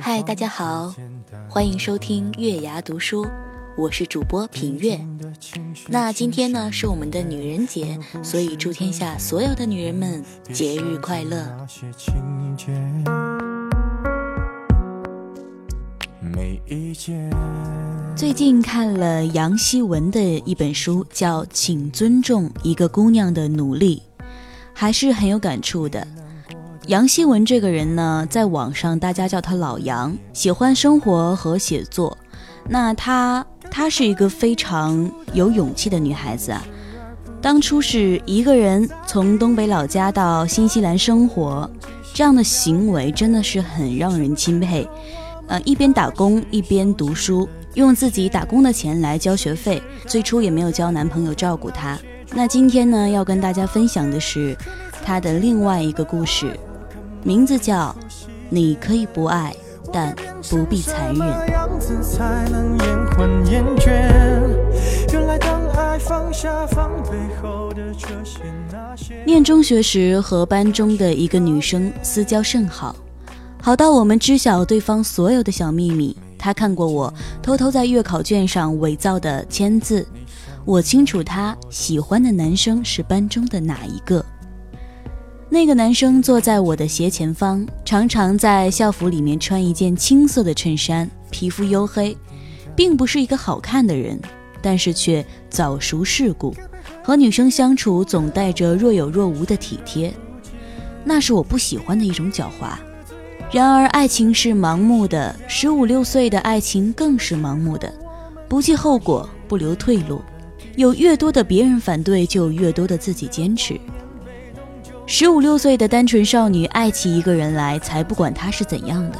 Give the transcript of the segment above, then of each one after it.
嗨，大家好，欢迎收听月牙读书，我是主播品月。那今天呢是我们的女人节，所以祝天下所有的女人们节日快乐。最近看了杨希文的一本书，叫《请尊重一个姑娘的努力》，还是很有感触的。杨希文这个人呢，在网上大家叫她老杨，喜欢生活和写作。那她，她是一个非常有勇气的女孩子啊。当初是一个人从东北老家到新西兰生活，这样的行为真的是很让人钦佩。呃，一边打工一边读书，用自己打工的钱来交学费。最初也没有交男朋友照顾她。那今天呢，要跟大家分享的是她的另外一个故事。名字叫“你可以不爱，但不必残忍”。念中学时，和班中的一个女生私交甚好，好到我们知晓对方所有的小秘密。她看过我偷偷在月考卷上伪造的签字，我清楚她喜欢的男生是班中的哪一个。那个男生坐在我的斜前方，常常在校服里面穿一件青色的衬衫，皮肤黝黑，并不是一个好看的人，但是却早熟世故，和女生相处总带着若有若无的体贴，那是我不喜欢的一种狡猾。然而，爱情是盲目的，十五六岁的爱情更是盲目的，不计后果，不留退路，有越多的别人反对，就有越多的自己坚持。十五六岁的单纯少女爱起一个人来，才不管他是怎样的。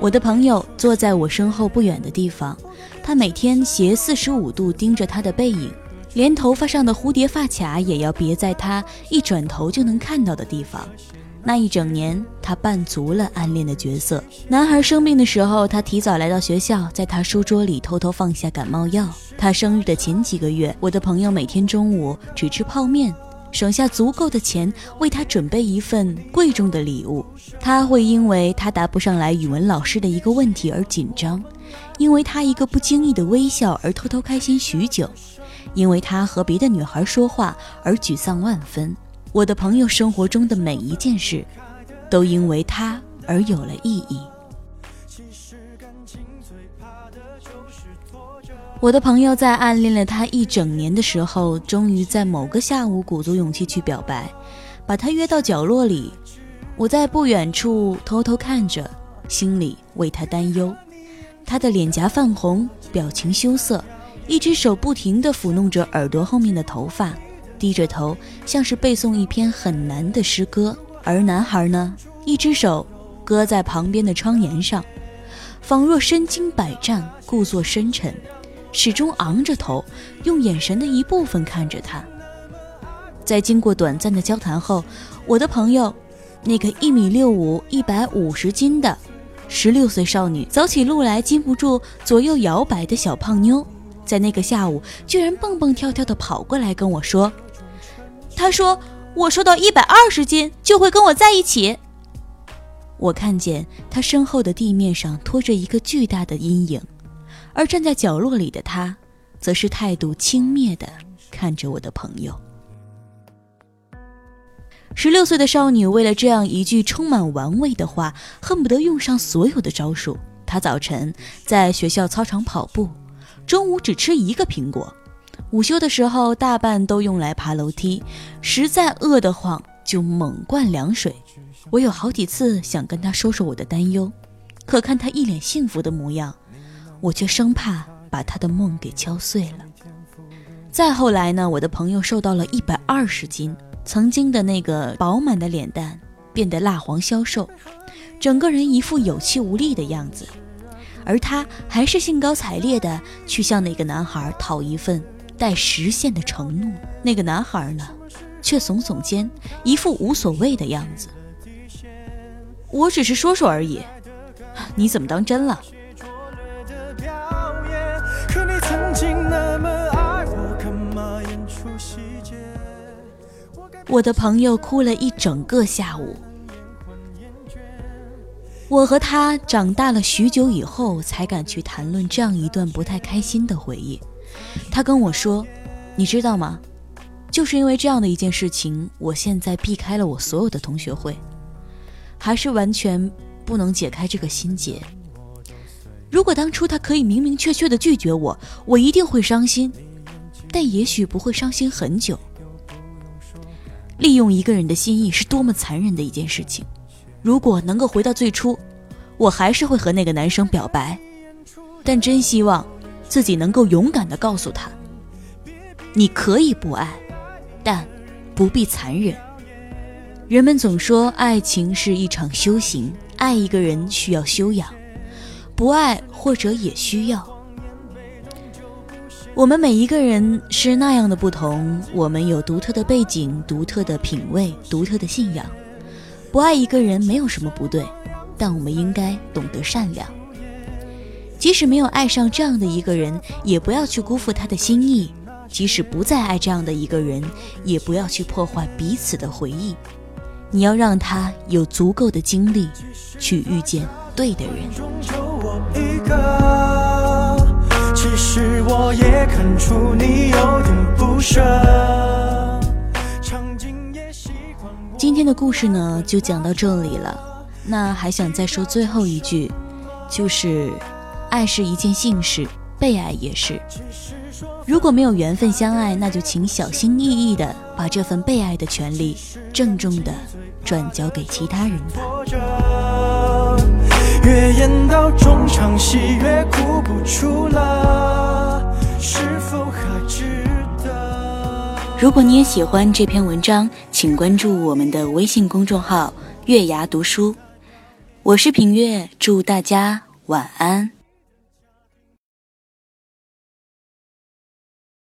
我的朋友坐在我身后不远的地方，他每天斜四十五度盯着他的背影，连头发上的蝴蝶发卡也要别在他一转头就能看到的地方。那一整年，他扮足了暗恋的角色。男孩生病的时候，他提早来到学校，在他书桌里偷偷放下感冒药。他生日的前几个月，我的朋友每天中午只吃泡面。省下足够的钱为他准备一份贵重的礼物，他会因为他答不上来语文老师的一个问题而紧张，因为他一个不经意的微笑而偷偷开心许久，因为他和别的女孩说话而沮丧万分。我的朋友生活中的每一件事，都因为他而有了意义。我的朋友在暗恋了他一整年的时候，终于在某个下午鼓足勇气去表白，把他约到角落里。我在不远处偷偷看着，心里为他担忧。他的脸颊泛红，表情羞涩，一只手不停地抚弄着耳朵后面的头发，低着头，像是背诵一篇很难的诗歌。而男孩呢，一只手搁在旁边的窗沿上，仿若身经百战，故作深沉。始终昂着头，用眼神的一部分看着他。在经过短暂的交谈后，我的朋友，那个一米六五、一百五十斤的十六岁少女，走起路来禁不住左右摇摆的小胖妞，在那个下午居然蹦蹦跳跳的跑过来跟我说：“他说我瘦到一百二十斤就会跟我在一起。”我看见他身后的地面上拖着一个巨大的阴影。而站在角落里的他，则是态度轻蔑的看着我的朋友。十六岁的少女为了这样一句充满玩味的话，恨不得用上所有的招数。她早晨在学校操场跑步，中午只吃一个苹果，午休的时候大半都用来爬楼梯，实在饿得慌就猛灌凉水。我有好几次想跟他说说我的担忧，可看他一脸幸福的模样。我却生怕把他的梦给敲碎了。再后来呢，我的朋友瘦到了一百二十斤，曾经的那个饱满的脸蛋变得蜡黄消瘦，整个人一副有气无力的样子。而他还是兴高采烈地去向那个男孩讨一份待实现的承诺。那个男孩呢，却耸耸肩，一副无所谓的样子。我只是说说而已，你怎么当真了？我的朋友哭了一整个下午。我和他长大了许久以后，才敢去谈论这样一段不太开心的回忆。他跟我说：“你知道吗？就是因为这样的一件事情，我现在避开了我所有的同学会，还是完全不能解开这个心结。如果当初他可以明明确确的拒绝我，我一定会伤心，但也许不会伤心很久。利用一个人的心意是多么残忍的一件事情。”如果能够回到最初，我还是会和那个男生表白，但真希望自己能够勇敢地告诉他：你可以不爱，但不必残忍。人们总说爱情是一场修行，爱一个人需要修养，不爱或者也需要。我们每一个人是那样的不同，我们有独特的背景、独特的品味、独特的信仰。不爱一个人没有什么不对，但我们应该懂得善良。即使没有爱上这样的一个人，也不要去辜负他的心意；即使不再爱这样的一个人，也不要去破坏彼此的回忆。你要让他有足够的精力去遇见对的人。其实我也看出你有点不舍。今天的故事呢，就讲到这里了。那还想再说最后一句，就是，爱是一件幸事，被爱也是。如果没有缘分相爱，那就请小心翼翼的把这份被爱的权利郑重的转交给其他人吧。越演到中场戏，越哭不出了，是否还值得如果你也喜欢这篇文章，请关注我们的微信公众号“月牙读书”。我是平月，祝大家晚安。